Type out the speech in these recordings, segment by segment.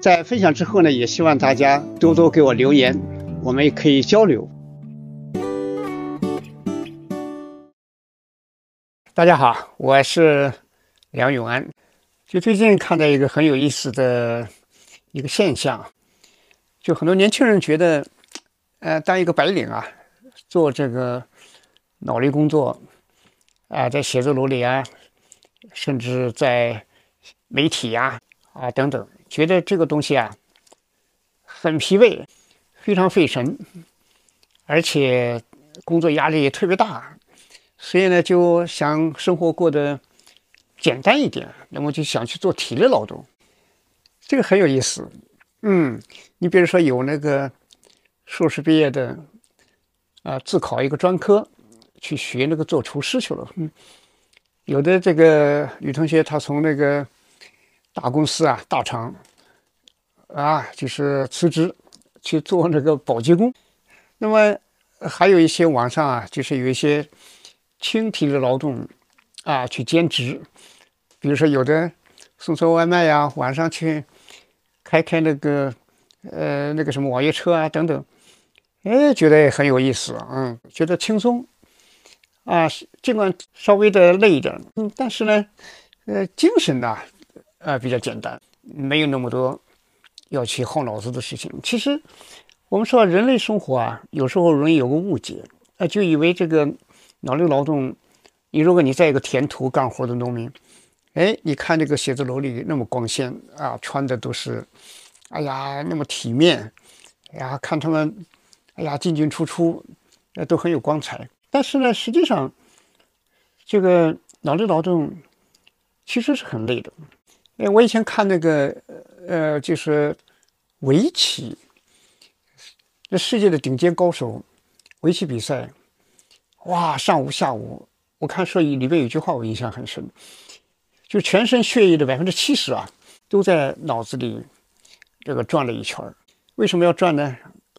在分享之后呢，也希望大家多多给我留言，我们也可以交流。大家好，我是梁永安。就最近看到一个很有意思的一个现象，就很多年轻人觉得，呃，当一个白领啊，做这个脑力工作，啊，在写字楼里啊，甚至在媒体呀，啊等等，觉得这个东西啊，很疲惫，非常费神，而且工作压力也特别大。所以呢，就想生活过得简单一点，那么就想去做体力劳动，这个很有意思。嗯，你比如说有那个硕士毕业的，啊，自考一个专科，去学那个做厨师去了。嗯，有的这个女同学，她从那个大公司啊、大厂啊，就是辞职去做那个保洁工。那么还有一些网上啊，就是有一些。轻体力劳动，啊，去兼职，比如说有的送送外卖呀，晚上去开开那个呃那个什么网约车啊等等，哎，觉得很有意思，嗯，觉得轻松，啊，尽管稍微的累一点，嗯，但是呢，呃，精神呢，啊，比较简单，没有那么多要去耗脑子的事情。其实我们说人类生活啊，有时候容易有个误解，啊，就以为这个。脑力劳动，你如果你在一个田土干活的农民，哎，你看这个写字楼里那么光鲜啊，穿的都是，哎呀，那么体面，哎呀，看他们，哎呀，进进出出，那都很有光彩。但是呢，实际上，这个脑力劳动其实是很累的。哎，我以前看那个，呃，就是围棋，那世界的顶尖高手，围棋比赛。哇，上午下午，我看说里边有句话我印象很深，就全身血液的百分之七十啊，都在脑子里这个转了一圈为什么要转呢？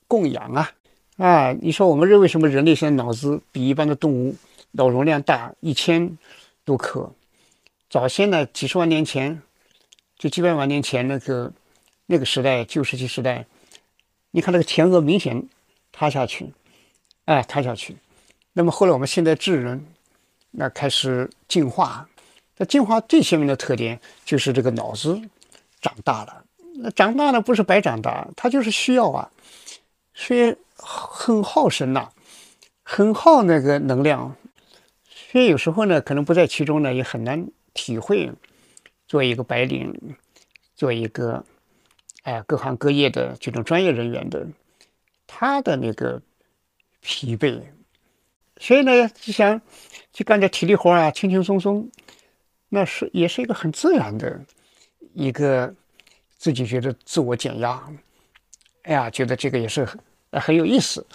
供氧啊！啊，你说我们认为什么人类现在脑子比一般的动物脑容量大一千多克？早先呢，几十万年前，就几百万年前那个那个时代旧石器时代，你看那个前额明显塌下去，哎，塌下去。那么后来我们现在智人，那开始进化，那进化最鲜明的特点就是这个脑子长大了。那长大了不是白长大，它就是需要啊，所以很耗神呐，很耗那个能量。所以有时候呢，可能不在其中呢，也很难体会。做一个白领，做一个哎各行各业的这种专业人员的，他的那个疲惫。所以呢，就想去干点体力活啊，轻轻松松，那是也是一个很自然的一个自己觉得自我减压。哎呀，觉得这个也是很很有意思。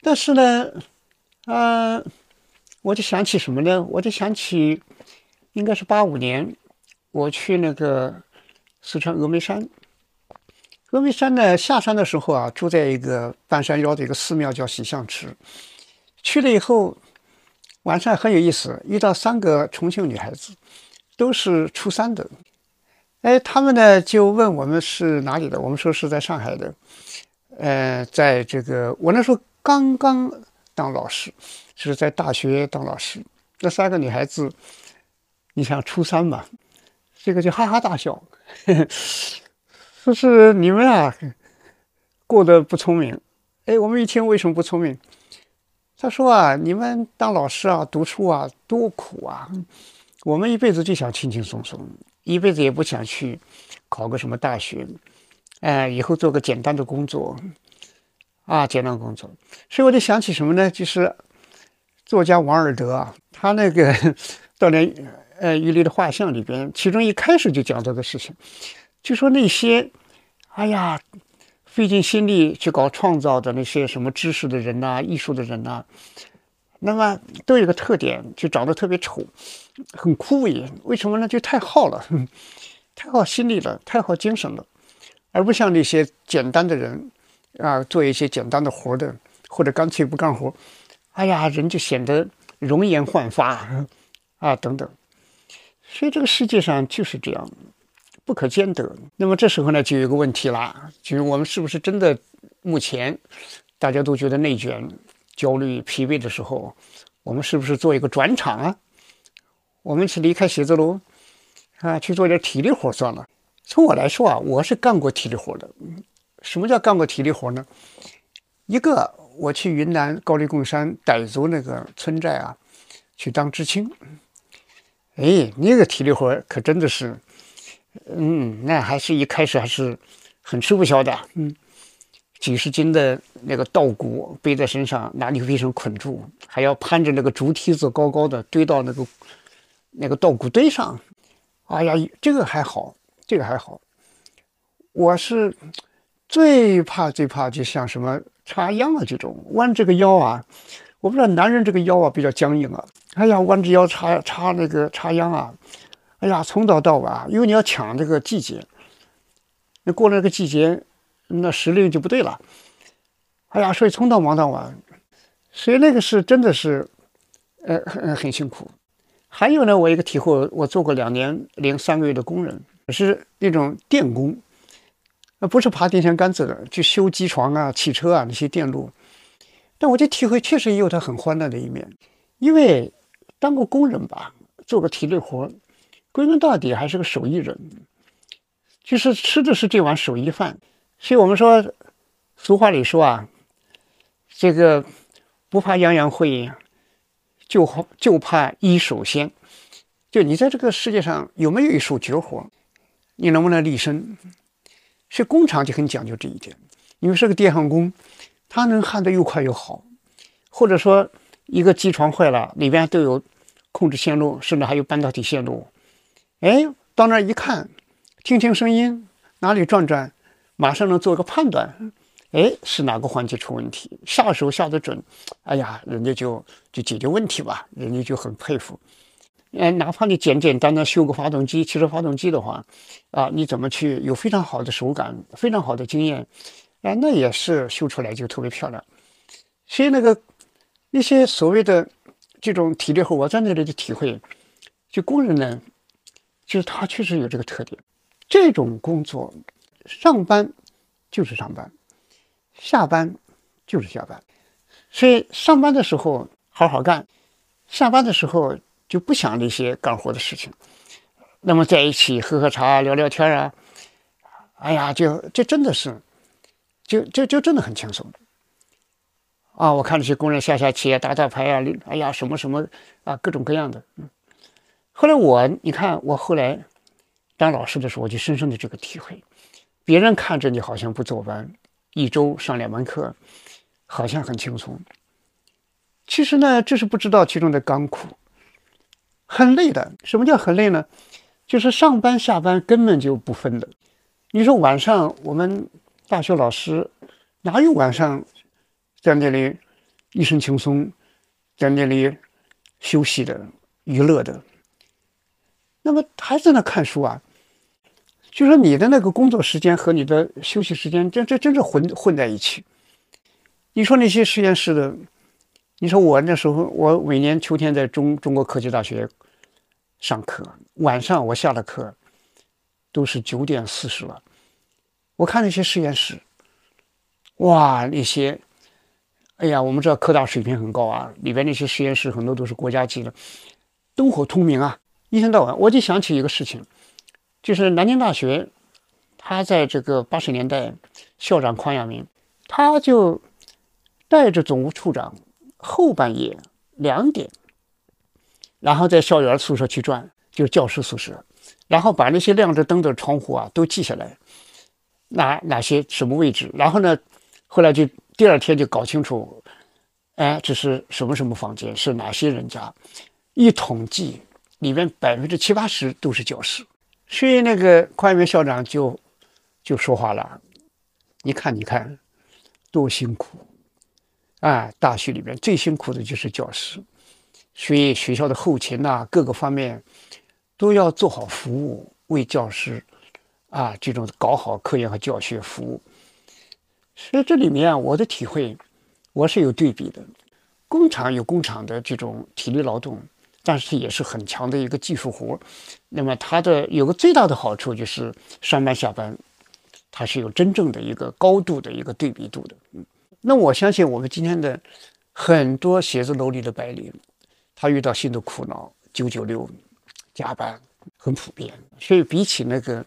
但是呢，啊，我就想起什么呢？我就想起应该是八五年，我去那个四川峨眉山。峨眉山呢，下山的时候啊，住在一个半山腰的一个寺庙，叫喜相池。去了以后，晚上很有意思，遇到三个重庆女孩子，都是初三的。哎，他们呢就问我们是哪里的，我们说是在上海的。呃，在这个我那时候刚刚当老师，是在大学当老师。那三个女孩子，你想初三嘛，这个就哈哈大笑，说是你们啊，过得不聪明。哎，我们一听为什么不聪明？他说啊，你们当老师啊，读书啊，多苦啊！我们一辈子就想轻轻松松，一辈子也不想去考个什么大学，哎，以后做个简单的工作，啊，简单工作。所以我就想起什么呢？就是作家王尔德啊，他那个 《当年呃余力的画像》里边，其中一开始就讲这个事情，就说那些，哎呀。费尽心力去搞创造的那些什么知识的人呐、艺术的人呐，那么都有个特点，就长得特别丑，很枯萎。为什么呢？就太耗了，太耗心力了，太耗精神了，而不像那些简单的人啊，做一些简单的活的，或者干脆不干活，哎呀，人就显得容颜焕发 啊，等等。所以这个世界上就是这样。不可兼得。那么这时候呢，就有一个问题了，就是我们是不是真的目前大家都觉得内卷、焦虑、疲惫的时候，我们是不是做一个转场啊？我们去离开写字楼啊，去做点体力活算了。从我来说啊，我是干过体力活的。什么叫干过体力活呢？一个，我去云南高黎贡山傣族那个村寨啊，去当知青。哎，那个体力活可真的是。嗯，那还是一开始还是很吃不消的。嗯，几十斤的那个稻谷背在身上，拿牛皮绳捆住，还要攀着那个竹梯子高高的堆到那个那个稻谷堆上。哎呀，这个还好，这个还好。我是最怕最怕，就像什么插秧啊这种，弯这个腰啊，我不知道男人这个腰啊比较僵硬啊。哎呀，弯着腰插插那个插秧啊。哎呀，从早到晚，因为你要抢这个季节，那过了那个季节，那时令就不对了。哎呀，所以从早忙到晚，所以那个是真的是，呃，很很辛苦。还有呢，我一个体会，我做过两年零三个月的工人，是那种电工，呃，不是爬电线杆子的，去修机床啊、汽车啊那些电路。但我就体会，确实也有它很欢乐的一面，因为当个工人吧，做个体力活。归根到底还是个手艺人，就是吃的是这碗手艺饭。所以我们说，俗话里说啊，这个不怕样样会，就就怕一手鲜。就你在这个世界上有没有一手绝活，你能不能立身？所以工厂就很讲究这一点。因为是个电焊工，他能焊得又快又好，或者说一个机床坏了，里边都有控制线路，甚至还有半导体线路。哎，到那儿一看，听听声音，哪里转转，马上能做个判断。哎，是哪个环节出问题？下手下得准，哎呀，人家就就解决问题吧，人家就很佩服。哎，哪怕你简简单单修个发动机，汽车发动机的话，啊，你怎么去有非常好的手感，非常好的经验，哎，那也是修出来就特别漂亮。所以那个那些所谓的这种体力活，我在那里的体会，就工人呢。就是他确实有这个特点，这种工作，上班就是上班，下班就是下班，所以上班的时候好好干，下班的时候就不想那些干活的事情，那么在一起喝喝茶、聊聊天啊，哎呀，就这真的是，就就就真的很轻松。啊！我看那些工人下下棋啊、打打牌啊，哎呀，什么什么啊，各种各样的，嗯。后来我，你看我后来当老师的时候，我就深深的这个体会，别人看着你好像不坐班，一周上两门课，好像很轻松。其实呢，这是不知道其中的甘苦，很累的。什么叫很累呢？就是上班下班根本就不分的。你说晚上我们大学老师哪有晚上在那里一身轻松，在那里休息的、娱乐的？那么还在那看书啊？就说你的那个工作时间和你的休息时间，这这真是混混在一起。你说那些实验室的，你说我那时候，我每年秋天在中中国科技大学上课，晚上我下了课都是九点四十了。我看那些实验室，哇，那些，哎呀，我们知道科大水平很高啊，里边那些实验室很多都是国家级的，灯火通明啊。一天到晚，我就想起一个事情，就是南京大学，他在这个八十年代，校长匡亚明，他就带着总务处长后半夜两点，然后在校园宿舍去转，就教师宿舍，然后把那些亮着灯的窗户啊都记下来，哪哪些什么位置，然后呢，后来就第二天就搞清楚，哎，这是什么什么房间，是哪些人家，一统计里面百分之七八十都是教师，所以那个宽元校长就就说话了，你看你看。多辛苦啊！大学里面最辛苦的就是教师，所以学校的后勤呐，各个方面都要做好服务，为教师啊这种搞好科研和教学服务。所以这里面啊，我的体会，我是有对比的。工厂有工厂的这种体力劳动，但是也是很强的一个技术活。那么它的有个最大的好处就是上班下班。它是有真正的一个高度的一个对比度的，嗯，那我相信我们今天的很多写字楼里的白领，他遇到新的苦恼，九九六加班很普遍，所以比起那个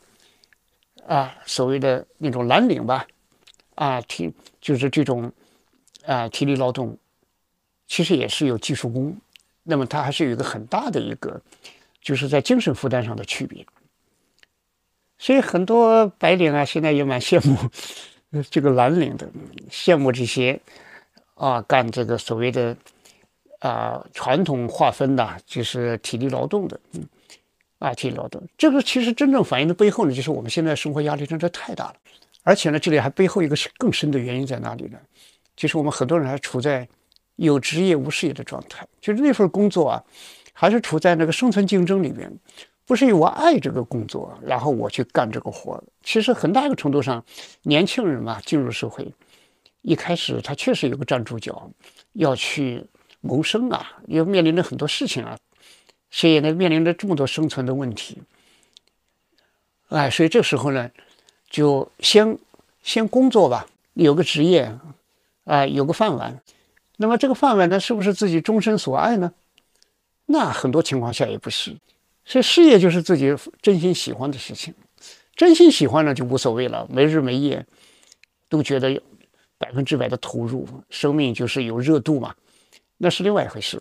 啊所谓的那种蓝领吧，啊体就是这种啊体力劳动，其实也是有技术工，那么它还是有一个很大的一个就是在精神负担上的区别。所以很多白领啊，现在也蛮羡慕这个蓝领的，羡慕这些啊干这个所谓的啊传统划分的，就是体力劳动的，嗯，啊体力劳动。这个其实真正反映的背后呢，就是我们现在生活压力真的太大了，而且呢，这里还背后一个更深的原因在哪里呢？就是我们很多人还处在有职业无事业的状态，就是那份工作啊，还是处在那个生存竞争里面。不是我爱这个工作，然后我去干这个活其实很大一个程度上，年轻人嘛，进入社会，一开始他确实有个站住脚，要去谋生啊，又面临着很多事情啊，所以呢，面临着这么多生存的问题。哎，所以这时候呢，就先先工作吧，有个职业，啊，有个饭碗。那么这个饭碗呢，是不是自己终身所爱呢？那很多情况下也不是。所以事业就是自己真心喜欢的事情，真心喜欢呢就无所谓了，没日没夜都觉得百分之百的投入，生命就是有热度嘛，那是另外一回事。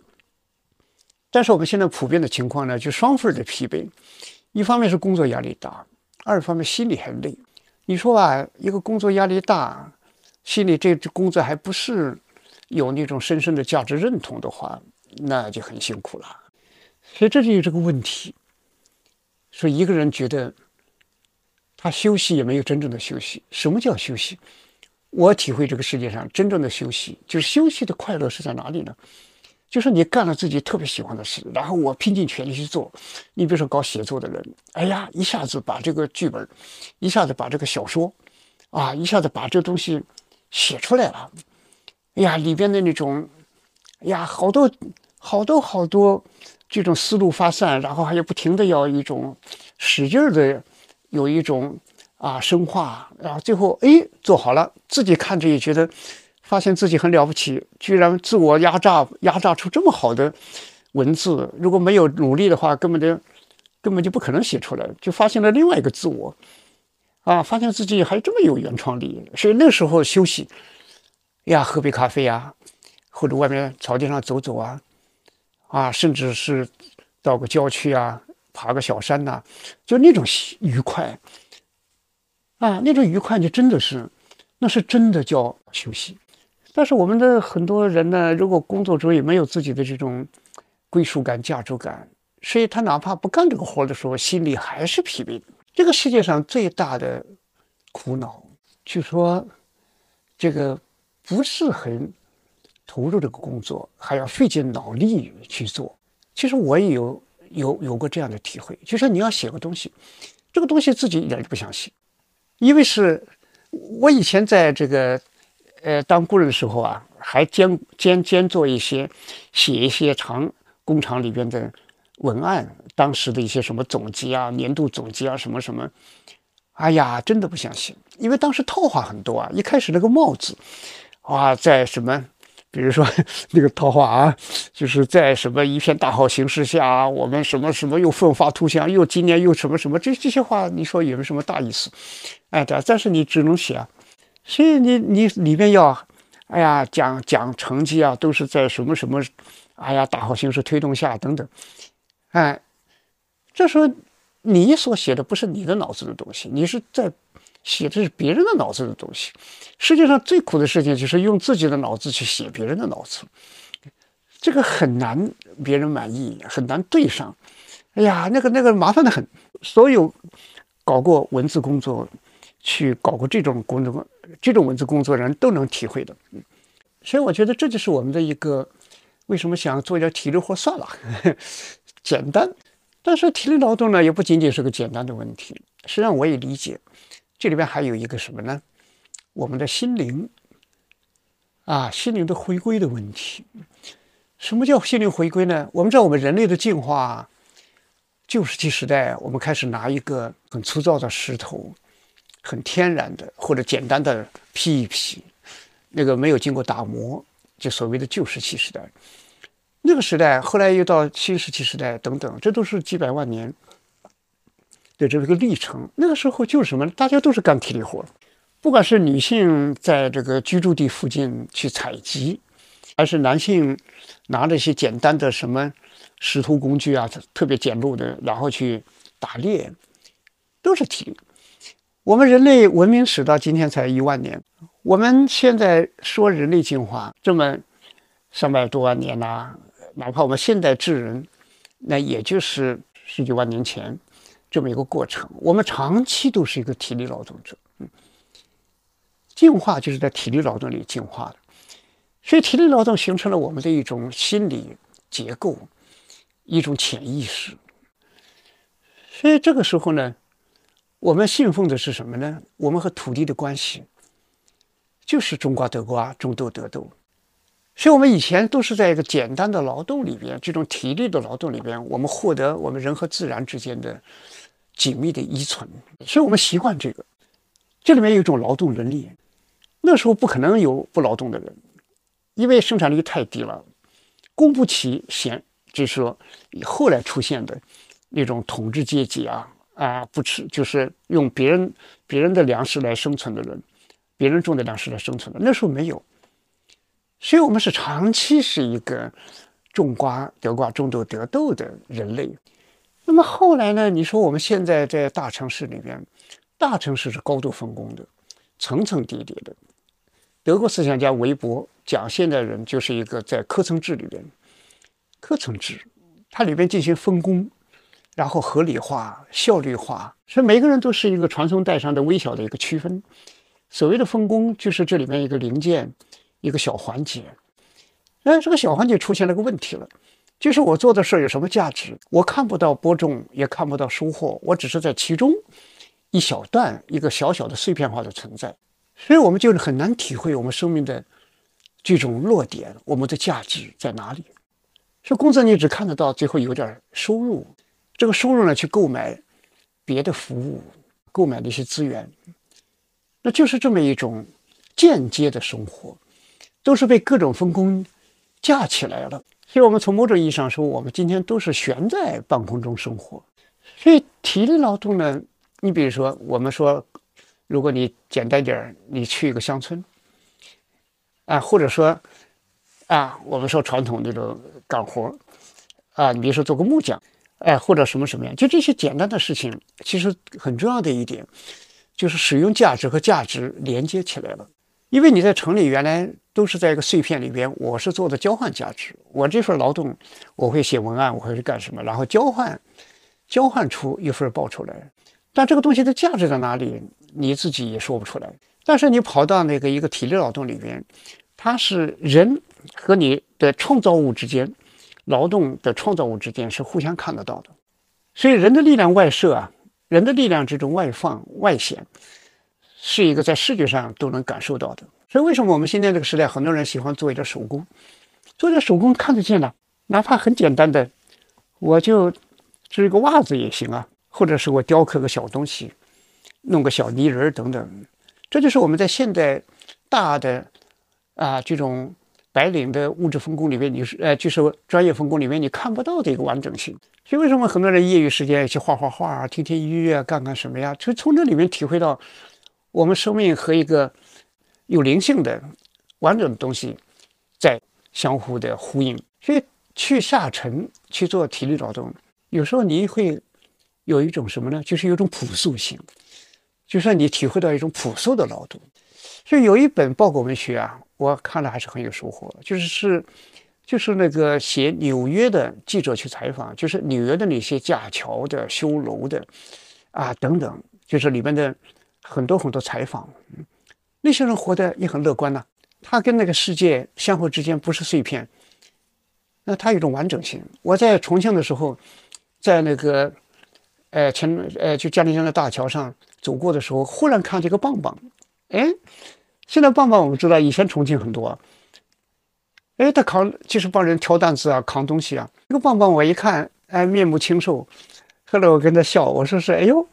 但是我们现在普遍的情况呢，就双份的疲惫，一方面是工作压力大，二方面心里还累。你说吧，一个工作压力大，心里这工作还不是有那种深深的价值认同的话，那就很辛苦了。所以这就有这个问题，说一个人觉得他休息也没有真正的休息。什么叫休息？我体会这个世界上真正的休息，就是休息的快乐是在哪里呢？就是你干了自己特别喜欢的事，然后我拼尽全力去做。你比如说搞写作的人，哎呀，一下子把这个剧本，一下子把这个小说，啊，一下子把这东西写出来了。哎呀，里边的那种，哎呀，好多好多好多。这种思路发散，然后还有不停的要一种使劲的，有一种啊深化，然后最后哎做好了，自己看着也觉得，发现自己很了不起，居然自我压榨压榨出这么好的文字，如果没有努力的话，根本就根本就不可能写出来，就发现了另外一个自我，啊，发现自己还这么有原创力，所以那时候休息，呀，喝杯咖啡啊，或者外面草地上走走啊。啊，甚至是到个郊区啊，爬个小山呐，就那种愉快啊，那种愉快就真的是，那是真的叫休息。但是我们的很多人呢，如果工作中也没有自己的这种归属感、价值感，所以他哪怕不干这个活的时候，心里还是疲惫的。这个世界上最大的苦恼，据说这个不是很。投入这个工作还要费尽脑力去做，其实我也有有有过这样的体会，就是你要写个东西，这个东西自己一点都不想写，因为是我以前在这个呃当工人的时候啊，还兼兼兼做一些写一些厂工厂里边的文案，当时的一些什么总结啊、年度总结啊什么什么，哎呀，真的不想写，因为当时套话很多啊，一开始那个帽子，哇，在什么。比如说 那个套话啊，就是在什么一片大好形势下，我们什么什么又奋发图强，又今年又什么什么，这这些话你说有没什么大意思？哎，对，但是你只能写啊，所以你你里边要，哎呀，讲讲成绩啊，都是在什么什么，哎呀，大好形势推动下等等，哎，这时候你所写的不是你的脑子的东西，你是在写的是别人的脑子的东西。世界上最苦的事情就是用自己的脑子去写别人的脑子，这个很难别人满意，很难对上。哎呀，那个那个麻烦的很。所有搞过文字工作。去搞过这种工作，这种文字工作人都能体会的。所以我觉得这就是我们的一个为什么想做一点体力活算了，简单。但是体力劳动呢，也不仅仅是个简单的问题。实际上我也理解，这里边还有一个什么呢？我们的心灵啊，心灵的回归的问题。什么叫心灵回归呢？我们知道，我们人类的进化，旧石器时代，我们开始拿一个很粗糙的石头。很天然的或者简单的劈一劈，那个没有经过打磨，就所谓的旧石器时代。那个时代后来又到新石器时代等等，这都是几百万年的这么个历程。那个时候就是什么？大家都是干体力活，不管是女性在这个居住地附近去采集，还是男性拿着一些简单的什么石头工具啊，特别简陋的，然后去打猎，都是体力。我们人类文明史到今天才一万年，我们现在说人类进化这么三百多万年呐，哪怕我们现代智人，那也就是十几万年前这么一个过程。我们长期都是一个体力劳动者，嗯，进化就是在体力劳动里进化的，所以体力劳动形成了我们的一种心理结构，一种潜意识。所以这个时候呢。我们信奉的是什么呢？我们和土地的关系就是种瓜得瓜，种豆得豆。所以，我们以前都是在一个简单的劳动里边，这种体力的劳动里边，我们获得我们人和自然之间的紧密的依存。所以我们习惯这个。这里面有一种劳动伦理。那时候不可能有不劳动的人，因为生产力太低了，供不起闲，就是说后来出现的那种统治阶级啊。啊，不吃就是用别人别人的粮食来生存的人，别人种的粮食来生存的。那时候没有，所以我们是长期是一个种瓜得瓜、种豆得豆的人类。那么后来呢？你说我们现在在大城市里边，大城市是高度分工的，层层叠叠的。德国思想家韦伯讲，现代人就是一个在科层制里边，科层制，它里边进行分工。然后合理化、效率化，所以每个人都是一个传送带上的微小的一个区分。所谓的分工，就是这里面一个零件、一个小环节。哎，这个小环节出现了个问题了，就是我做的事儿有什么价值？我看不到播种，也看不到收获，我只是在其中一小段、一个小小的碎片化的存在。所以我们就是很难体会我们生命的这种落点，我们的价值在哪里？所以工作你只看得到最后有点收入。这个收入呢，去购买别的服务，购买的一些资源，那就是这么一种间接的生活，都是被各种分工架起来了。所以，我们从某种意义上说，我们今天都是悬在半空中生活。所以，体力劳动呢，你比如说，我们说，如果你简单点儿，你去一个乡村，啊，或者说，啊，我们说传统那种干活啊，你比如说做个木匠。哎，或者什么什么样，就这些简单的事情，其实很重要的一点，就是使用价值和价值连接起来了。因为你在城里原来都是在一个碎片里边，我是做的交换价值，我这份劳动我会写文案，我会去干什么，然后交换，交换出一份报酬来。但这个东西的价值在哪里，你自己也说不出来。但是你跑到那个一个体力劳动里边，它是人和你的创造物之间。劳动的创造物之间是互相看得到的，所以人的力量外射啊，人的力量这种外放外显，是一个在视觉上都能感受到的。所以为什么我们现在这个时代，很多人喜欢做一点手工，做点手工看得见的，哪怕很简单的，我就织一个袜子也行啊，或者是我雕刻个小东西，弄个小泥人等等，这就是我们在现代大的啊这种。白领的物质分工里面，你是呃，就是专业分工里面你看不到的一个完整性。所以为什么很多人业余时间去画画画啊，听听音乐啊，干干什么呀？就从这里面体会到，我们生命和一个有灵性的、完整的东西在相互的呼应。所以去下沉去做体力劳动，有时候你会有一种什么呢？就是有一种朴素性，就是你体会到一种朴素的劳动。所以有一本报告文学啊，我看了还是很有收获，就是是。就是那个写纽约的记者去采访，就是纽约的那些架桥的、修楼的，啊等等，就是里面的很多很多采访，那些人活得也很乐观呐。他跟那个世界相互之间不是碎片，那他有一种完整性。我在重庆的时候，在那个，呃前呃就嘉陵江的大桥上走过的时候，忽然看见一个棒棒，哎，现在棒棒我们知道，以前重庆很多。哎，他扛就是帮人挑担子啊，扛东西啊。这个棒棒我一看，哎，面目清瘦。后来我跟他笑，我说是，哎呦，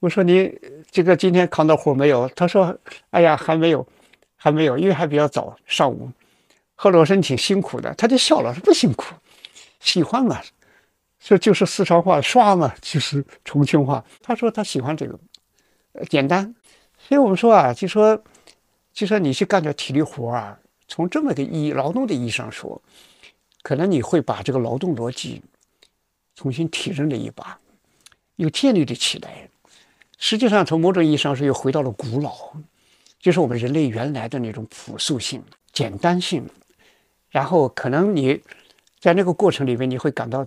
我说你这个今天扛到活没有？他说，哎呀，还没有，还没有，因为还比较早，上午。后来我说你挺辛苦的，他就笑了，说不辛苦，喜欢嘛，这就是四川话刷嘛，就是重庆话。他说他喜欢这个，简单。所以我们说啊，就说，就说你去干点体力活啊。从这么个意义，劳动的意义上说，可能你会把这个劳动逻辑重新提升了一把，又建立了起来。实际上，从某种意义上说，又回到了古老，就是我们人类原来的那种朴素性、简单性。然后，可能你在那个过程里面，你会感到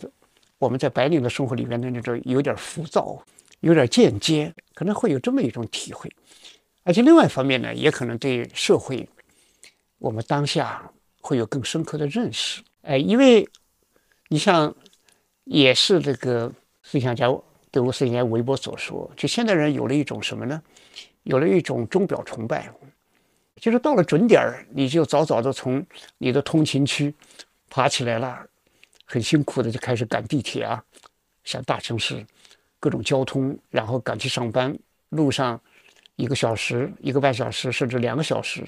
我们在白领的生活里面的那种有点浮躁、有点间接，可能会有这么一种体会。而且，另外一方面呢，也可能对社会。我们当下会有更深刻的认识，哎，因为你像，也是这个思想家德国思想家韦伯所说，就现代人有了一种什么呢？有了一种钟表崇拜，就是到了准点儿，你就早早的从你的通勤区爬起来了，很辛苦的就开始赶地铁啊，像大城市各种交通，然后赶去上班，路上一个小时、一个半小时，甚至两个小时。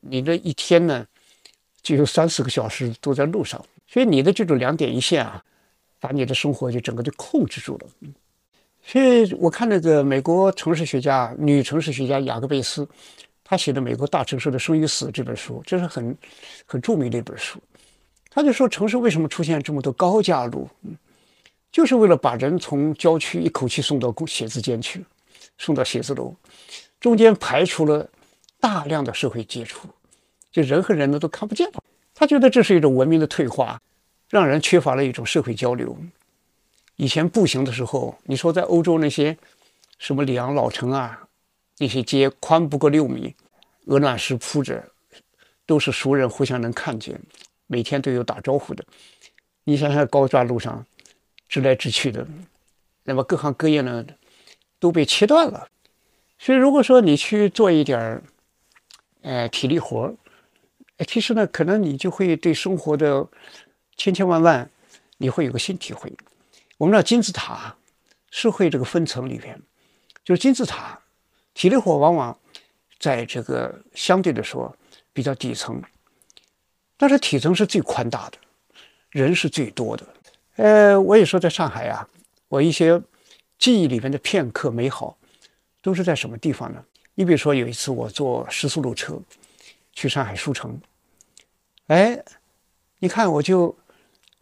你这一天呢，就有三四个小时都在路上，所以你的这种两点一线啊，把你的生活就整个就控制住了。所以我看那个美国城市学家、女城市学家雅各贝斯，她写的《美国大城市的生与死》这本书，这是很很著名的一本书。他就说，城市为什么出现这么多高架路，就是为了把人从郊区一口气送到写字间去，送到写字楼，中间排除了。大量的社会接触，就人和人呢都看不见了。他觉得这是一种文明的退化，让人缺乏了一种社会交流。以前步行的时候，你说在欧洲那些什么里昂老城啊，那些街宽不过六米，鹅卵石铺着，都是熟人，互相能看见，每天都有打招呼的。你想想高架路上，直来直去的，那么各行各业呢都被切断了。所以如果说你去做一点儿，呃，体力活儿，其实呢，可能你就会对生活的千千万万，你会有个新体会。我们知道金字塔社会这个分层里边，就是金字塔体力活往往在这个相对的说比较底层，但是体层是最宽大的，人是最多的。呃，我也说在上海啊，我一些记忆里面的片刻美好，都是在什么地方呢？你比如说，有一次我坐时速路车去上海书城，哎，你看我就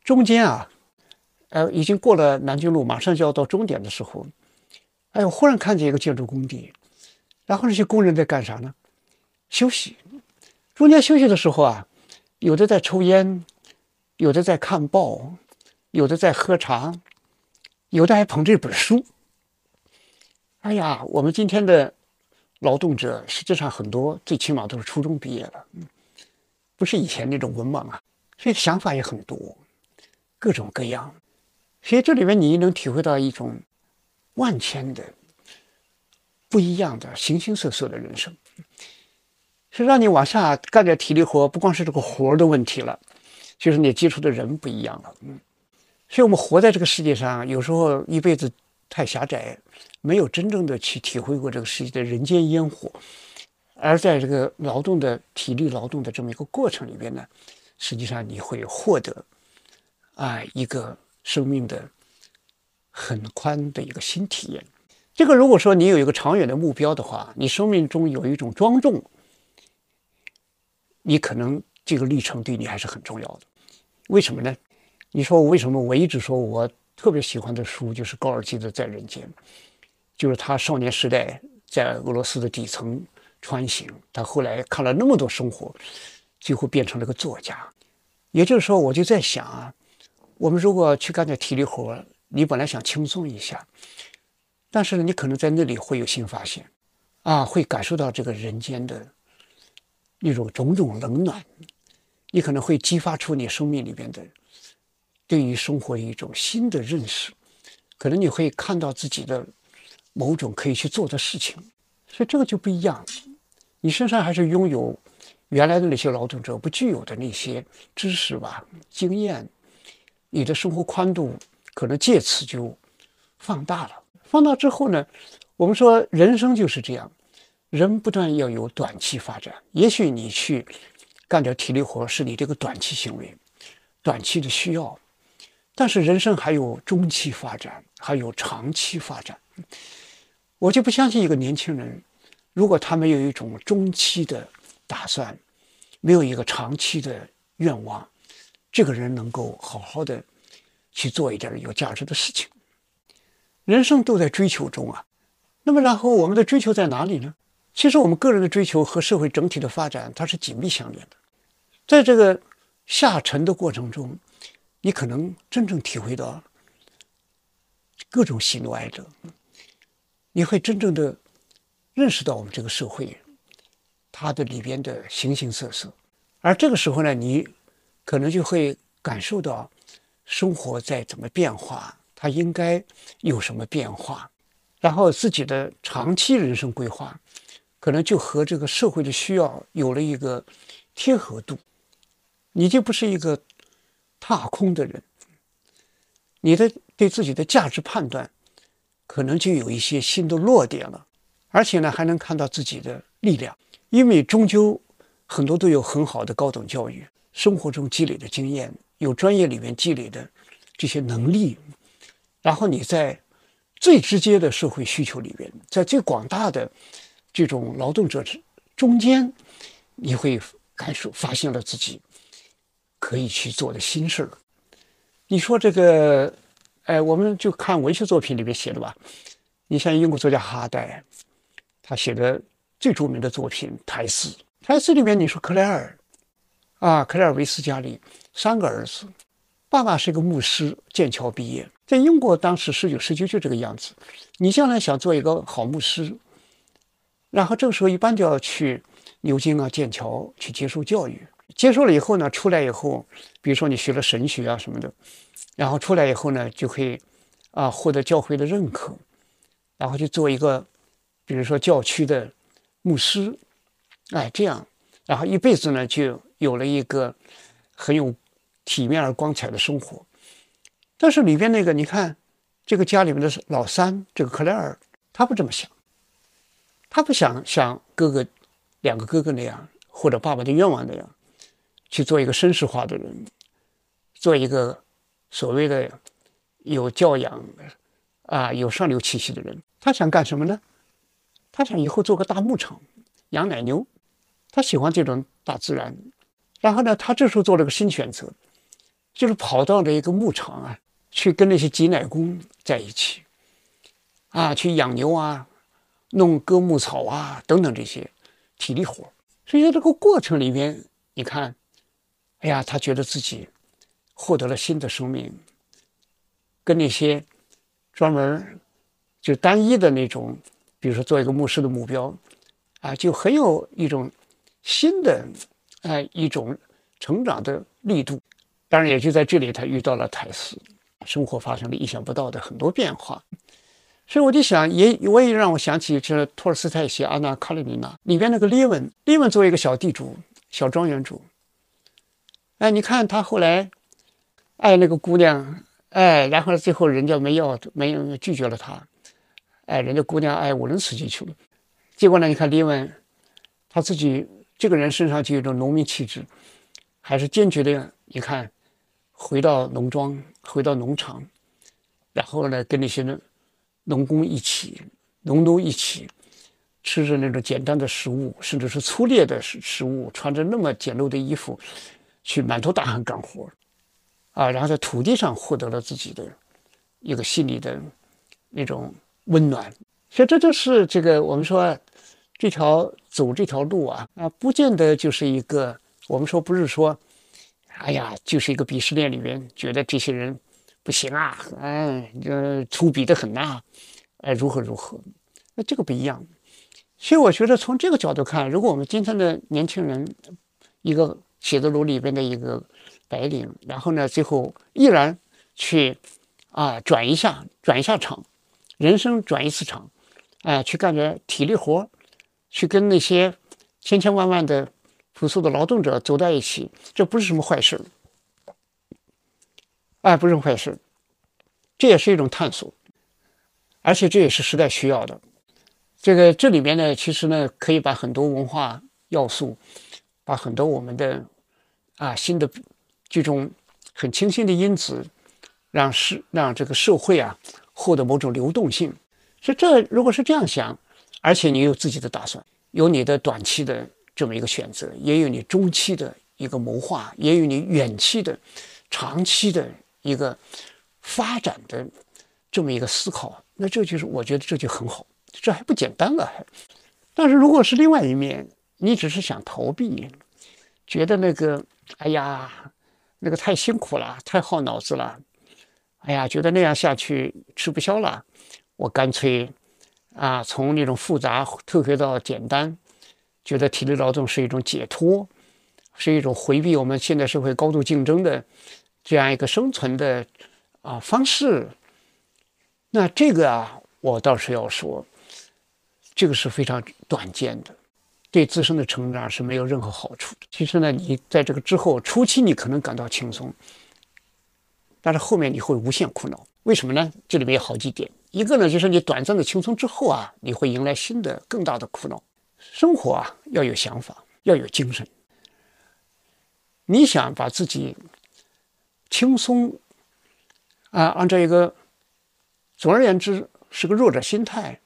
中间啊，呃，已经过了南京路，马上就要到终点的时候，哎，我忽然看见一个建筑工地，然后那些工人在干啥呢？休息。中间休息的时候啊，有的在抽烟，有的在看报，有的在喝茶，有的还捧着一本书。哎呀，我们今天的。劳动者实际上很多，最起码都是初中毕业了，不是以前那种文盲啊，所以想法也很多，各种各样。所以这里面你能体会到一种万千的不一样的形形色色的人生，是让你往下干点体力活，不光是这个活的问题了，就是你接触的人不一样了。嗯，所以我们活在这个世界上，有时候一辈子太狭窄。没有真正的去体会过这个世界的人间烟火，而在这个劳动的体力劳动的这么一个过程里边呢，实际上你会获得啊一个生命的很宽的一个新体验。这个如果说你有一个长远的目标的话，你生命中有一种庄重，你可能这个历程对你还是很重要的。为什么呢？你说为什么？我一直说我特别喜欢的书就是高尔基的《在人间》，就是他少年时代在俄罗斯的底层穿行，他后来看了那么多生活，最后变成了个作家。也就是说，我就在想啊，我们如果去干点体力活，你本来想轻松一下，但是呢，你可能在那里会有新发现，啊，会感受到这个人间的那种种种冷暖，你可能会激发出你生命里边的对于生活一种新的认识，可能你会看到自己的某种可以去做的事情，所以这个就不一样，你身上还是拥有。原来的那些劳动者不具有的那些知识吧、经验，你的生活宽度可能借此就放大了。放大之后呢，我们说人生就是这样，人不断要有短期发展。也许你去干点体力活是你这个短期行为、短期的需要，但是人生还有中期发展，还有长期发展。我就不相信一个年轻人，如果他没有一种中期的打算。没有一个长期的愿望，这个人能够好好的去做一点有价值的事情。人生都在追求中啊，那么然后我们的追求在哪里呢？其实我们个人的追求和社会整体的发展它是紧密相连的。在这个下沉的过程中，你可能真正体会到各种喜怒哀乐，你会真正的认识到我们这个社会。它的里边的形形色色，而这个时候呢，你可能就会感受到生活在怎么变化，它应该有什么变化，然后自己的长期人生规划可能就和这个社会的需要有了一个贴合度，你就不是一个踏空的人，你的对自己的价值判断可能就有一些新的落点了，而且呢，还能看到自己的力量。因为终究很多都有很好的高等教育，生活中积累的经验，有专业里面积累的这些能力，然后你在最直接的社会需求里边，在最广大的这种劳动者之中间，你会感受发现了自己可以去做的新事儿。你说这个，哎，我们就看文学作品里面写的吧。你像英国作家哈代，他写的。最著名的作品《苔丝》，《苔丝》里面你说克莱尔，啊，克莱尔维斯家里三个儿子，爸爸是一个牧师，剑桥毕业，在英国当时十九世纪就这个样子。你将来想做一个好牧师，然后这个时候一般就要去牛津啊、剑桥去接受教育。接受了以后呢，出来以后，比如说你学了神学啊什么的，然后出来以后呢，就可以啊获得教会的认可，然后去做一个，比如说教区的。牧师，哎，这样，然后一辈子呢，就有了一个很有体面而光彩的生活。但是里边那个，你看，这个家里面的老三，这个克莱尔，他不这么想，他不想像哥哥两个哥哥那样，或者爸爸的愿望那样，去做一个绅士化的人，做一个所谓的有教养啊、有上流气息的人。他想干什么呢？他想以后做个大牧场，养奶牛，他喜欢这种大自然。然后呢，他这时候做了个新选择，就是跑到了一个牧场啊，去跟那些挤奶工在一起，啊，去养牛啊，弄割牧草啊等等这些体力活。所以在这个过程里边，你看，哎呀，他觉得自己获得了新的生命，跟那些专门就单一的那种。比如说，做一个牧师的目标，啊，就很有一种新的，哎，一种成长的力度。当然，也就在这里，他遇到了泰斯，生活发生了意想不到的很多变化。所以我就想，也我也让我想起这托尔斯泰写《安娜·卡列尼娜》里边那个列文。列文作为一个小地主、小庄园主，哎，你看他后来爱那个姑娘，哎，然后最后人家没要，没拒绝了他。哎，人家姑娘爱无人司机去了，结果呢？你看李文，他自己这个人身上就有一种农民气质，还是坚决的。你看，回到农庄，回到农场，然后呢，跟那些农工一起、农奴一起，吃着那种简单的食物，甚至是粗劣的食食物，穿着那么简陋的衣服，去满头大汗干活，啊，然后在土地上获得了自己的一个心理的那种温暖。所以这就是这个我们说这条走这条路啊啊，不见得就是一个我们说不是说，哎呀，就是一个鄙视链里面觉得这些人不行啊，哎，这粗鄙的很呐，哎，如何如何？那这个不一样。所以我觉得从这个角度看，如果我们今天的年轻人，一个写字楼里边的一个白领，然后呢，最后毅然去啊转一下转一下场，人生转一次场。哎，去干点体力活，去跟那些千千万万的朴素的劳动者走在一起，这不是什么坏事。哎，不是坏事，这也是一种探索，而且这也是时代需要的。这个这里面呢，其实呢，可以把很多文化要素，把很多我们的啊新的这种很清新的因子，让社让这个社会啊获得某种流动性。所以，这如果是这样想，而且你有自己的打算，有你的短期的这么一个选择，也有你中期的一个谋划，也有你远期的、长期的一个发展的这么一个思考，那这就是我觉得这就很好，这还不简单了还。但是如果是另外一面，你只是想逃避，觉得那个哎呀，那个太辛苦了，太耗脑子了，哎呀，觉得那样下去吃不消了。我干脆啊，从那种复杂退回到简单，觉得体力劳动是一种解脱，是一种回避我们现代社会高度竞争的这样一个生存的啊方式。那这个啊，我倒是要说，这个是非常短见的，对自身的成长是没有任何好处的。其实呢，你在这个之后初期你可能感到轻松，但是后面你会无限苦恼。为什么呢？这里面有好几点。一个呢，就是你短暂的轻松之后啊，你会迎来新的更大的苦恼。生活啊，要有想法，要有精神。你想把自己轻松啊，按照一个总而言之是个弱者心态，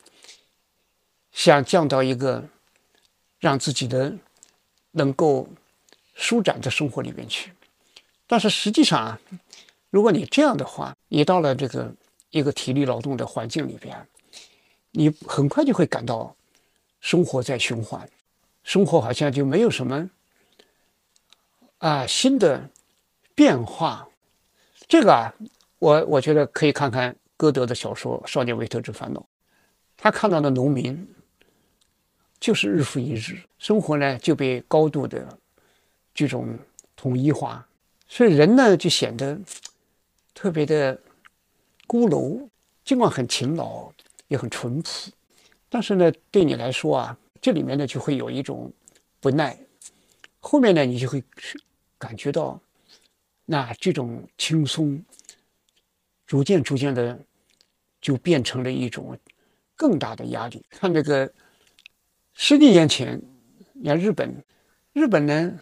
想降到一个让自己的能够舒展的生活里面去。但是实际上啊，如果你这样的话，你到了这个。一个体力劳动的环境里边，你很快就会感到生活在循环，生活好像就没有什么啊新的变化。这个啊，我我觉得可以看看歌德的小说《少年维特之烦恼》，他看到的农民就是日复一日，生活呢就被高度的这种统一化，所以人呢就显得特别的。孤楼尽管很勤劳，也很淳朴，但是呢，对你来说啊，这里面呢就会有一种不耐。后面呢，你就会感觉到，那这种轻松，逐渐逐渐的就变成了一种更大的压力。看这个十几年前，你看日本，日本呢，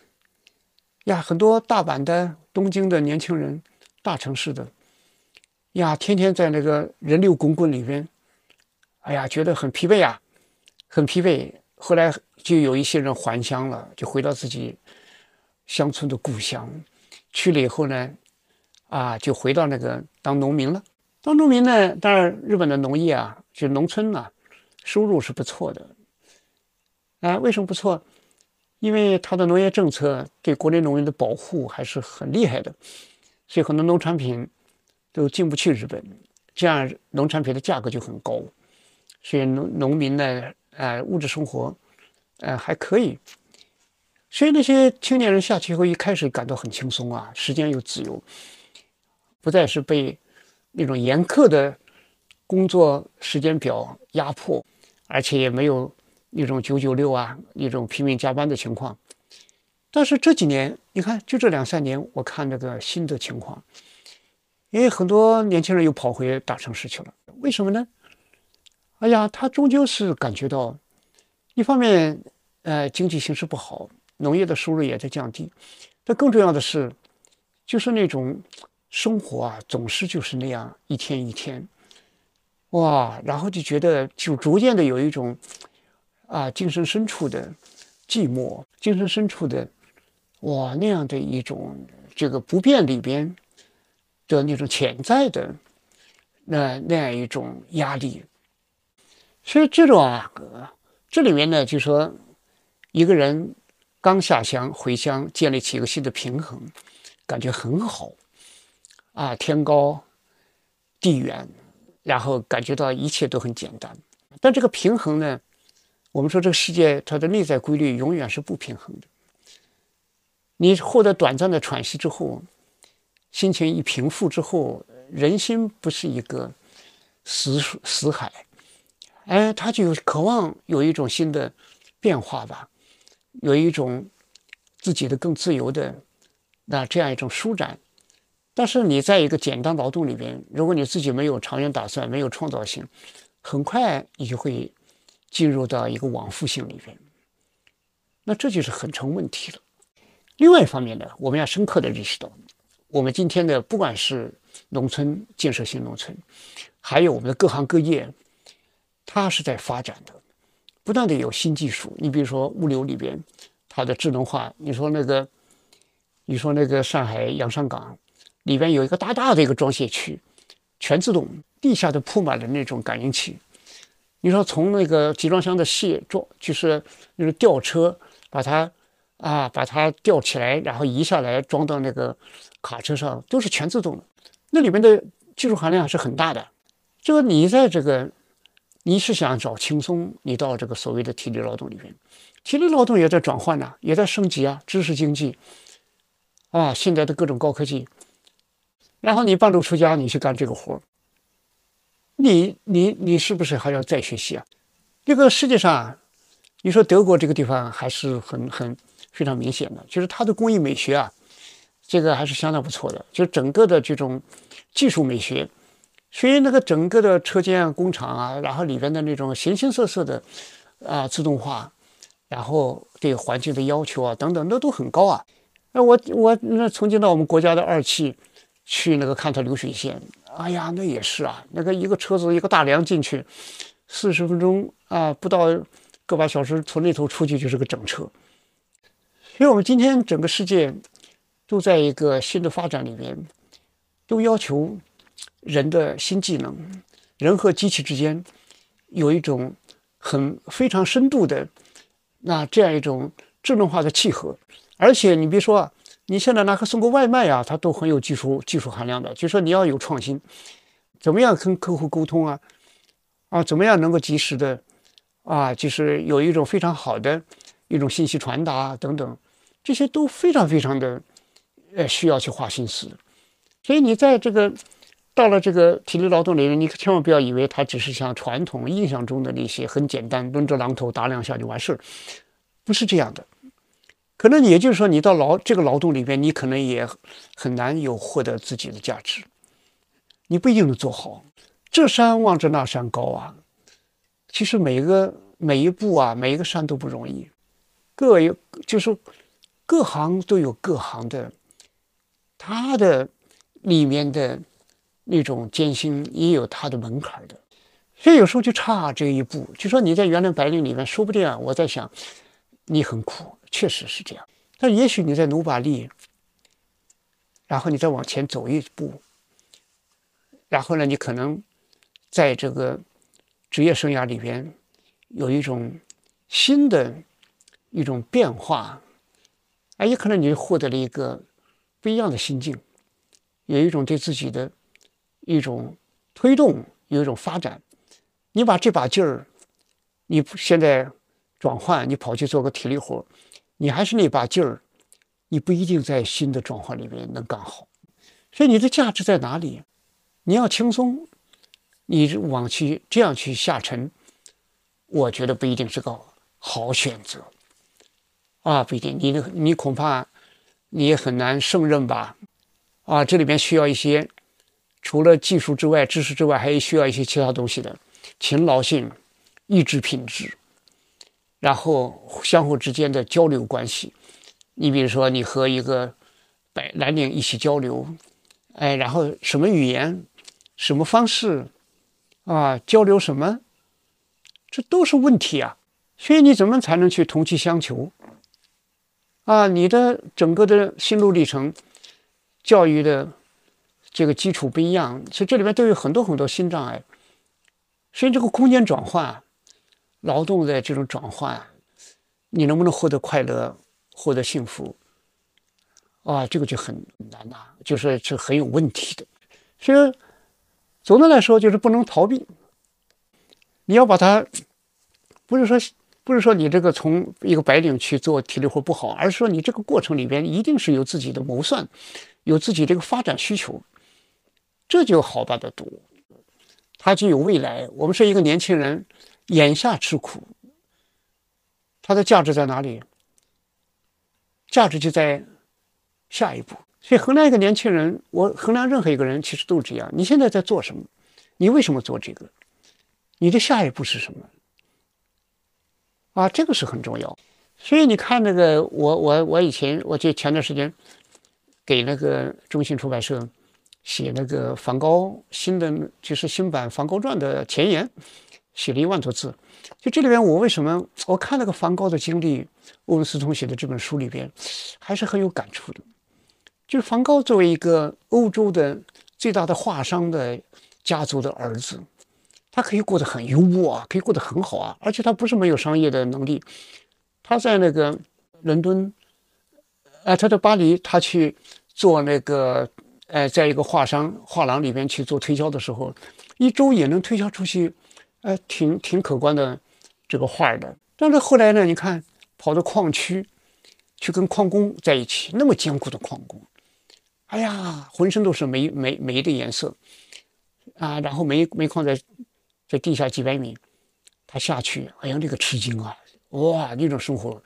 呀，很多大阪的、东京的年轻人，大城市的。呀，天天在那个人流滚滚里边，哎呀，觉得很疲惫啊，很疲惫。后来就有一些人还乡了，就回到自己乡村的故乡去了以后呢，啊，就回到那个当农民了。当农民呢，当然日本的农业啊，就农村呐，收入是不错的。啊，为什么不错？因为它的农业政策对国内农民的保护还是很厉害的，所以很多农产品。都进不去日本，这样农产品的价格就很高，所以农农民呢，呃，物质生活，呃，还可以。所以那些青年人下去以后，一开始感到很轻松啊，时间又自由，不再是被那种严苛的工作时间表压迫，而且也没有一种九九六啊，一种拼命加班的情况。但是这几年，你看，就这两三年，我看这个新的情况。因为很多年轻人又跑回大城市去了，为什么呢？哎呀，他终究是感觉到，一方面，呃，经济形势不好，农业的收入也在降低，但更重要的是，就是那种生活啊，总是就是那样一天一天，哇，然后就觉得就逐渐的有一种啊精神深处的寂寞，精神深处的哇那样的一种这个不变里边的那种潜在的那那样一种压力。所以这种啊，这里面呢，就说一个人刚下乡回乡，建立起一个新的平衡，感觉很好啊，天高地远，然后感觉到一切都很简单。但这个平衡呢，我们说这个世界它的内在规律永远是不平衡的。你获得短暂的喘息之后，心情一平复之后，人心不是一个死死海。哎，他就渴望有一种新的变化吧，有一种自己的更自由的那这样一种舒展。但是你在一个简单劳动里边，如果你自己没有长远打算，没有创造性，很快你就会进入到一个往复性里边。那这就是很成问题了。另外一方面呢，我们要深刻的认识到，我们今天的不管是农村建设性农村，还有我们的各行各业。它是在发展的，不断的有新技术。你比如说物流里边，它的智能化。你说那个，你说那个上海洋山港里边有一个大大的一个装卸区，全自动，地下都铺满了那种感应器。你说从那个集装箱的卸装，就是那个吊车把它啊把它吊起来，然后移下来装到那个卡车上，都是全自动的。那里面的技术含量是很大的。这个你在这个。你是想找轻松，你到这个所谓的体力劳动里面，体力劳动也在转换呢，也在升级啊，知识经济啊，现在的各种高科技，然后你半路出家，你去干这个活儿你你你是不是还要再学习啊？这个世界上啊，你说德国这个地方还是很很非常明显的，就是它的工艺美学啊，这个还是相当不错的，就整个的这种技术美学。所以那个整个的车间啊工厂啊，然后里边的那种形形色色的啊自动化，然后对环境的要求啊等等，那都很高啊。那我我那曾经到我们国家的二汽去那个看它流水线，哎呀，那也是啊，那个一个车子一个大梁进去，四十分钟啊不到个把小时从那头出去就是个整车。所以我们今天整个世界都在一个新的发展里面，都要求。人的新技能，人和机器之间有一种很非常深度的那这样一种智能化的契合，而且你别说啊，你现在拿个送个外卖啊，它都很有技术技术含量的。就说你要有创新，怎么样跟客户沟通啊？啊，怎么样能够及时的啊，就是有一种非常好的一种信息传达等等，这些都非常非常的呃需要去花心思。所以你在这个。到了这个体力劳动里面，你可千万不要以为它只是像传统印象中的那些很简单，抡着榔头打两下就完事儿，不是这样的。可能也就是说，你到劳这个劳动里边，你可能也很难有获得自己的价值，你不一定能做好。这山望着那山高啊，其实每个每一步啊，每一个山都不容易，各有就是各行都有各行的，它的里面的。那种艰辛也有它的门槛的，所以有时候就差这一步。就说你在原来白领里面，说不定啊，我在想，你很苦，确实是这样。但也许你在努把力，然后你再往前走一步，然后呢，你可能在这个职业生涯里边有一种新的一种变化，哎，也可能你获得了一个不一样的心境，有一种对自己的。一种推动，有一种发展。你把这把劲儿，你现在转换，你跑去做个体力活，你还是那把劲儿，你不一定在新的转换里面能干好。所以你的价值在哪里？你要轻松，你往去这样去下沉，我觉得不一定是个好选择。啊，不一定，你的你恐怕你也很难胜任吧？啊，这里面需要一些。除了技术之外，知识之外，还需要一些其他东西的，勤劳性、意志品质，然后相互之间的交流关系。你比如说，你和一个白蓝领一起交流，哎，然后什么语言、什么方式，啊，交流什么，这都是问题啊。所以你怎么才能去同气相求？啊，你的整个的心路历程、教育的这个基础不一样，所以这里面都有很多很多新障碍。所以这个空间转换、啊劳动的这种转换，你能不能获得快乐、获得幸福？啊，这个就很难呐，就是是很有问题的。所以总的来说，就是不能逃避。你要把它，不是说不是说你这个从一个白领去做体力活不好，而是说你这个过程里边一定是有自己的谋算，有自己这个发展需求，这就好办得多。他就有未来。我们是一个年轻人，眼下吃苦，它的价值在哪里？价值就在下一步。所以衡量一个年轻人，我衡量任何一个人，其实都是这样。你现在在做什么？你为什么做这个？你的下一步是什么？啊，这个是很重要。所以你看那个，我我我以前，我就前段时间给那个中信出版社。写那个梵高新的就是新版《梵高传》的前言，写了一万多字。就这里边，我为什么我看那个梵高的经历，欧文斯通写的这本书里边，还是很有感触的。就是梵高作为一个欧洲的最大的画商的家族的儿子，他可以过得很优渥啊，可以过得很好啊，而且他不是没有商业的能力。他在那个伦敦，啊，他在巴黎，他去做那个。哎，在一个画商画廊里边去做推销的时候，一周也能推销出去，哎，挺挺可观的这个画的。但是后来呢，你看跑到矿区去跟矿工在一起，那么艰苦的矿工，哎呀，浑身都是煤煤煤的颜色啊，然后煤煤矿在在地下几百米，他下去，哎呀，那个吃惊啊，哇，那种生活，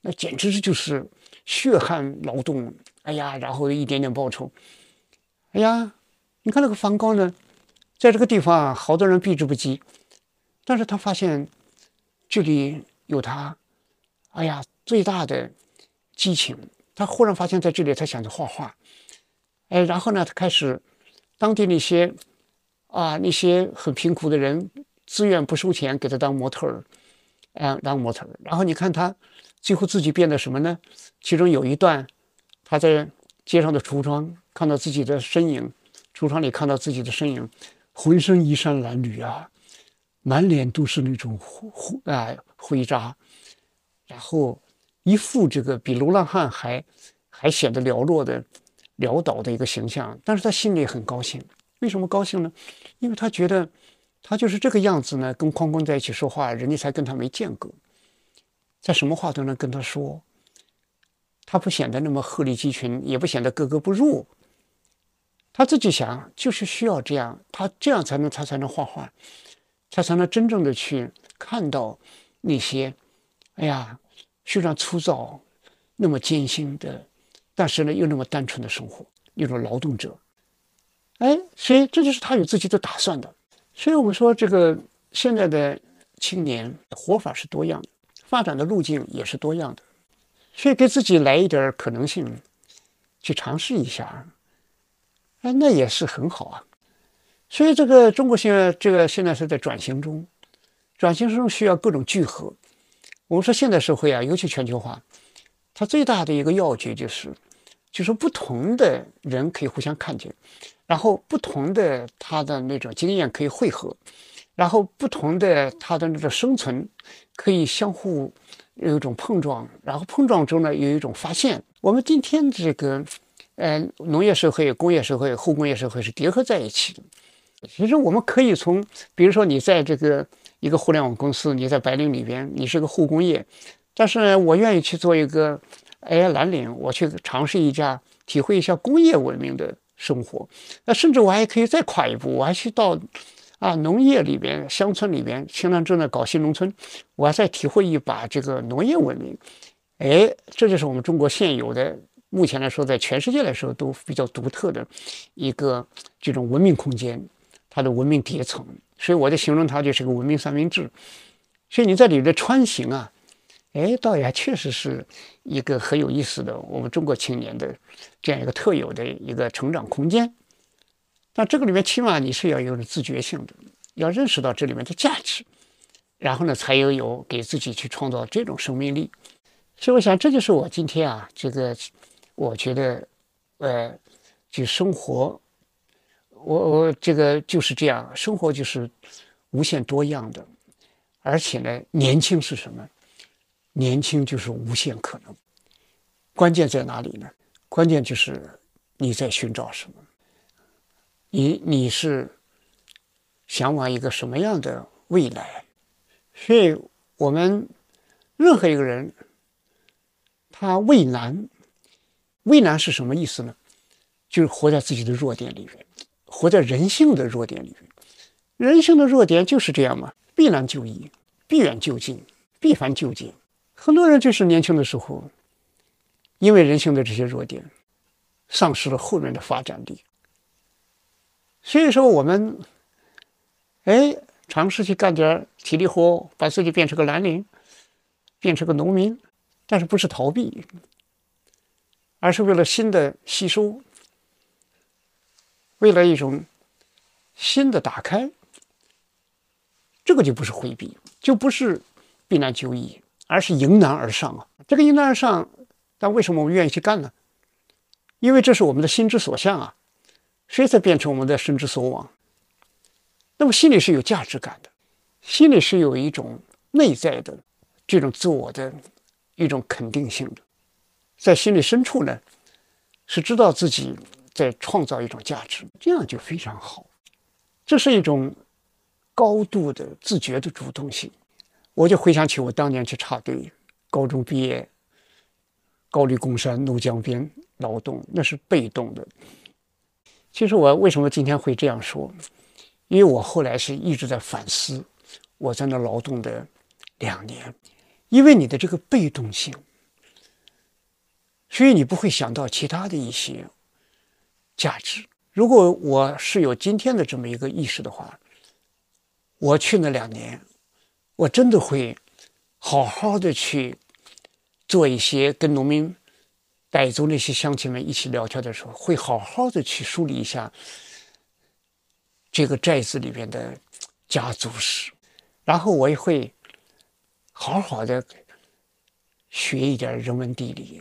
那简直是就是血汗劳动，哎呀，然后一点点报酬。哎呀，你看那个梵高呢，在这个地方啊，好多人避之不及，但是他发现这里有他，哎呀，最大的激情。他忽然发现在这里，他想着画画，哎，然后呢，他开始当地那些啊那些很贫苦的人自愿不收钱给他当模特儿，啊，当模特儿。然后你看他最后自己变得什么呢？其中有一段他在街上的橱窗。看到自己的身影，橱窗里看到自己的身影，浑身衣衫褴褛啊，满脸都是那种灰灰啊灰渣，然后一副这个比流浪汉还还显得寥落的潦倒的一个形象，但是他心里很高兴。为什么高兴呢？因为他觉得他就是这个样子呢，跟矿工在一起说话，人家才跟他没间隔，在什么话都能跟他说，他不显得那么鹤立鸡群，也不显得格格不入。他自己想，就是需要这样，他这样才能，他才能画画，他才能真正的去看到那些，哎呀，虽然粗糙，那么艰辛的，但是呢，又那么单纯的生活，一种劳动者。哎，所以这就是他有自己的打算的。所以我们说，这个现在的青年活法是多样的，发展的路径也是多样的，所以给自己来一点可能性，去尝试一下。哎，那也是很好啊，所以这个中国现在这个现在是在转型中，转型中需要各种聚合。我们说现代社会啊，尤其全球化，它最大的一个要诀就是，就是不同的人可以互相看见，然后不同的他的那种经验可以汇合，然后不同的他的那种生存可以相互有一种碰撞，然后碰撞中呢有一种发现。我们今天这个。呃，农业社会、工业社会、后工业社会是叠合在一起的。其实我们可以从，比如说你在这个一个互联网公司，你在白领里边，你是个护工业，但是我愿意去做一个哎蓝领，我去尝试一下，体会一下工业文明的生活。那甚至我还可以再跨一步，我还去到啊农业里边、乡村里边，现在正在搞新农村，我还再体会一把这个农业文明。哎，这就是我们中国现有的。目前来说，在全世界来说都比较独特的一个这种文明空间，它的文明叠层，所以我就形容它就是个文明三明治。所以你在里面穿行啊，哎，倒也确实是一个很有意思的我们中国青年的这样一个特有的一个成长空间。那这个里面起码你是要有自觉性的，要认识到这里面的价值，然后呢，才有有给自己去创造这种生命力。所以，我想这就是我今天啊，这个我觉得，呃，就生活，我我这个就是这样，生活就是无限多样的，而且呢，年轻是什么？年轻就是无限可能。关键在哪里呢？关键就是你在寻找什么，你你是向往一个什么样的未来？所以，我们任何一个人。他畏难，畏难是什么意思呢？就是活在自己的弱点里面，活在人性的弱点里面。人性的弱点就是这样嘛，避难就易，避远就近，避烦就简。很多人就是年轻的时候，因为人性的这些弱点，丧失了后面的发展力。所以说，我们哎，尝试去干点体力活，把自己变成个蓝领，变成个农民。但是不是逃避，而是为了新的吸收，为了一种新的打开，这个就不是回避，就不是避难就医，而是迎难而上啊！这个迎难而上，但为什么我们愿意去干呢？因为这是我们的心之所向啊，谁才变成我们的身之所往？那么心里是有价值感的，心里是有一种内在的这种自我的。一种肯定性的，在心里深处呢，是知道自己在创造一种价值，这样就非常好。这是一种高度的自觉的主动性。我就回想起我当年去插队，高中毕业，高丽贡山怒江边劳动，那是被动的。其实我为什么今天会这样说？因为我后来是一直在反思我在那劳动的两年。因为你的这个被动性，所以你不会想到其他的一些价值。如果我是有今天的这么一个意识的话，我去那两年，我真的会好好的去做一些跟农民、傣族那些乡亲们一起聊天的时候，会好好的去梳理一下这个寨子里边的家族史，然后我也会。好好的学一点人文地理，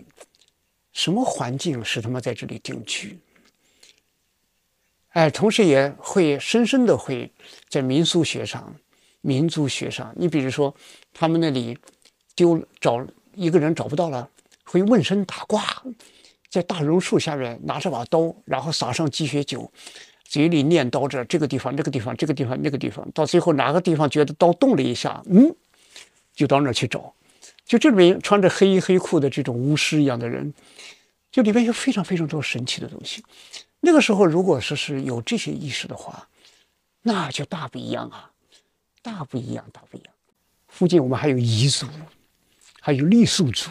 什么环境使他们在这里定居？哎，同时也会深深的会在民俗学上、民族学上。你比如说，他们那里丢找一个人找不到了，会问身打卦，在大榕树下面拿着把刀，然后撒上鸡血酒，嘴里念叨着这个地方、那个地方、这个地方、那个地方，到最后哪个地方觉得刀动了一下，嗯。就到那儿去找，就这里面穿着黑衣黑裤的这种巫师一样的人，就里面有非常非常多神奇的东西。那个时候，如果说是有这些意识的话，那就大不一样啊，大不一样，大不一样。附近我们还有彝族，还有傈僳族，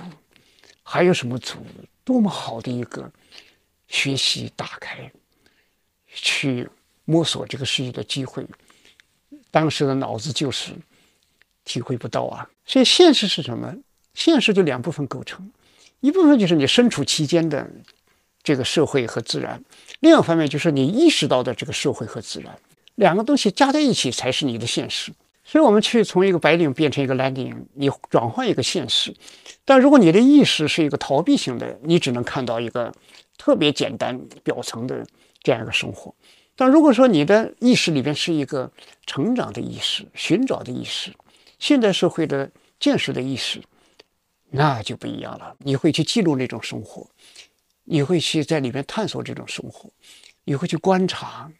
还有什么族？多么好的一个学习、打开、去摸索这个世界的机会。当时的脑子就是。体会不到啊，所以现实是什么？现实就两部分构成，一部分就是你身处其间的这个社会和自然，另一方面就是你意识到的这个社会和自然，两个东西加在一起才是你的现实。所以，我们去从一个白领变成一个蓝领，你转换一个现实。但如果你的意识是一个逃避性的，你只能看到一个特别简单表层的这样一个生活。但如果说你的意识里边是一个成长的意识、寻找的意识，现代社会的见识的意识，那就不一样了。你会去记录那种生活，你会去在里面探索这种生活，你会去观察，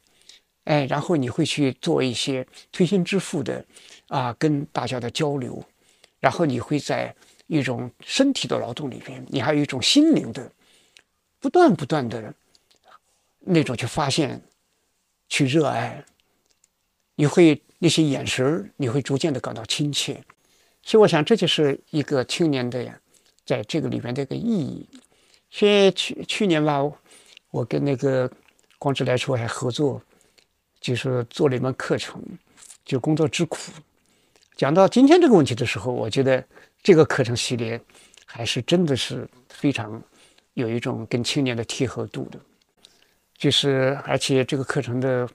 哎，然后你会去做一些推心置腹的啊，跟大家的交流，然后你会在一种身体的劳动里边，你还有一种心灵的不断不断的那种去发现，去热爱，你会。那些眼神你会逐渐的感到亲切，所以我想这就是一个青年的在这个里面的一个意义。去去去年吧，我跟那个光之来说还合作，就是做了一门课程，就工作之苦。讲到今天这个问题的时候，我觉得这个课程系列还是真的是非常有一种跟青年的贴合度的，就是而且这个课程的。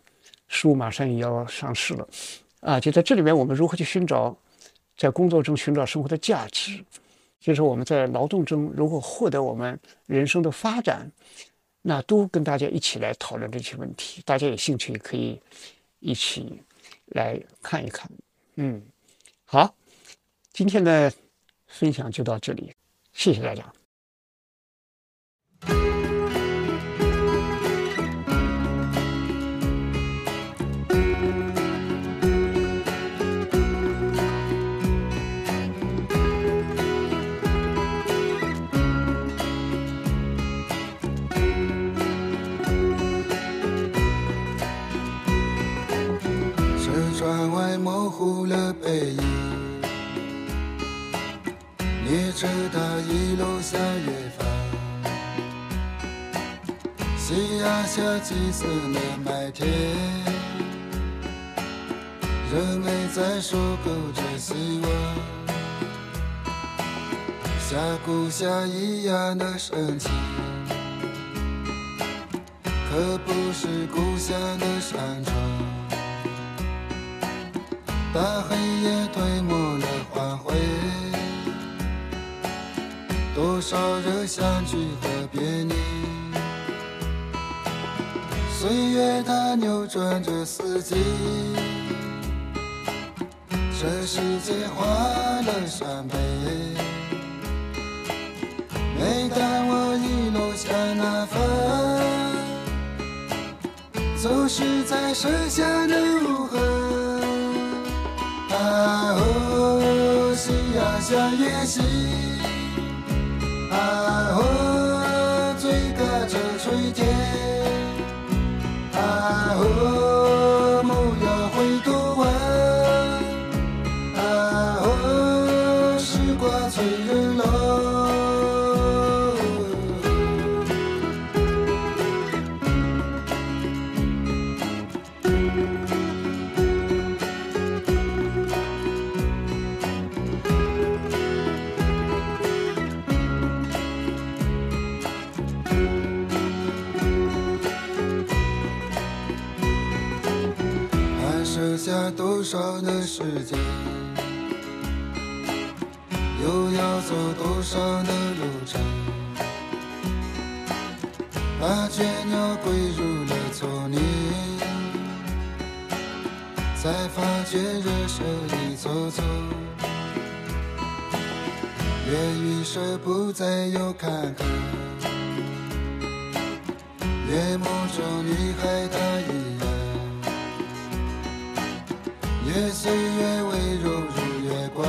书马上也要上市了，啊，就在这里面，我们如何去寻找在工作中寻找生活的价值，就是我们在劳动中如何获得我们人生的发展，那都跟大家一起来讨论这些问题。大家有兴趣可以一起来看一看。嗯，好，今天的分享就到这里，谢谢大家。背影，列车它一路向远方，夕阳下金色的麦田，人们在收割着希望，像故乡一样的深情，可不是故乡的山川。当黑夜吞没了黄昏，多少人相聚和别离。岁月它扭转着四季，这世界换了伤悲。每当我一路向南方，总是在盛夏的午后。啊哦，夕阳下夜行，啊哦，少的时间，又要走多少的路程？把倦鸟归入了丛林，才发觉人生一匆匆。愿余生不再有坎坷，夜幕中女孩她一岁月温柔如月光，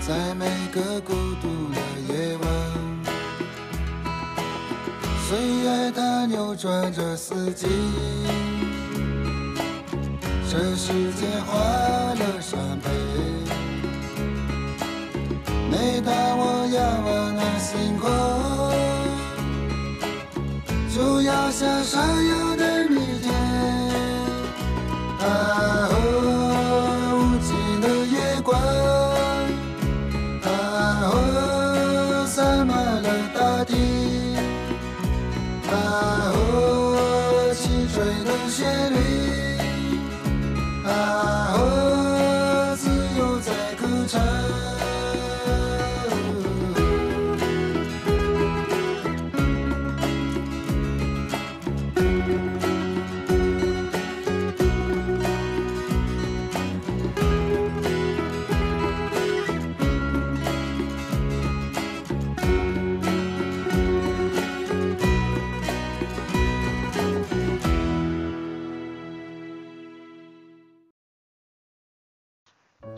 在每个孤独的夜晚，岁月它扭转着四季，这世界换了伤悲。每当我仰望那星空，就要像闪耀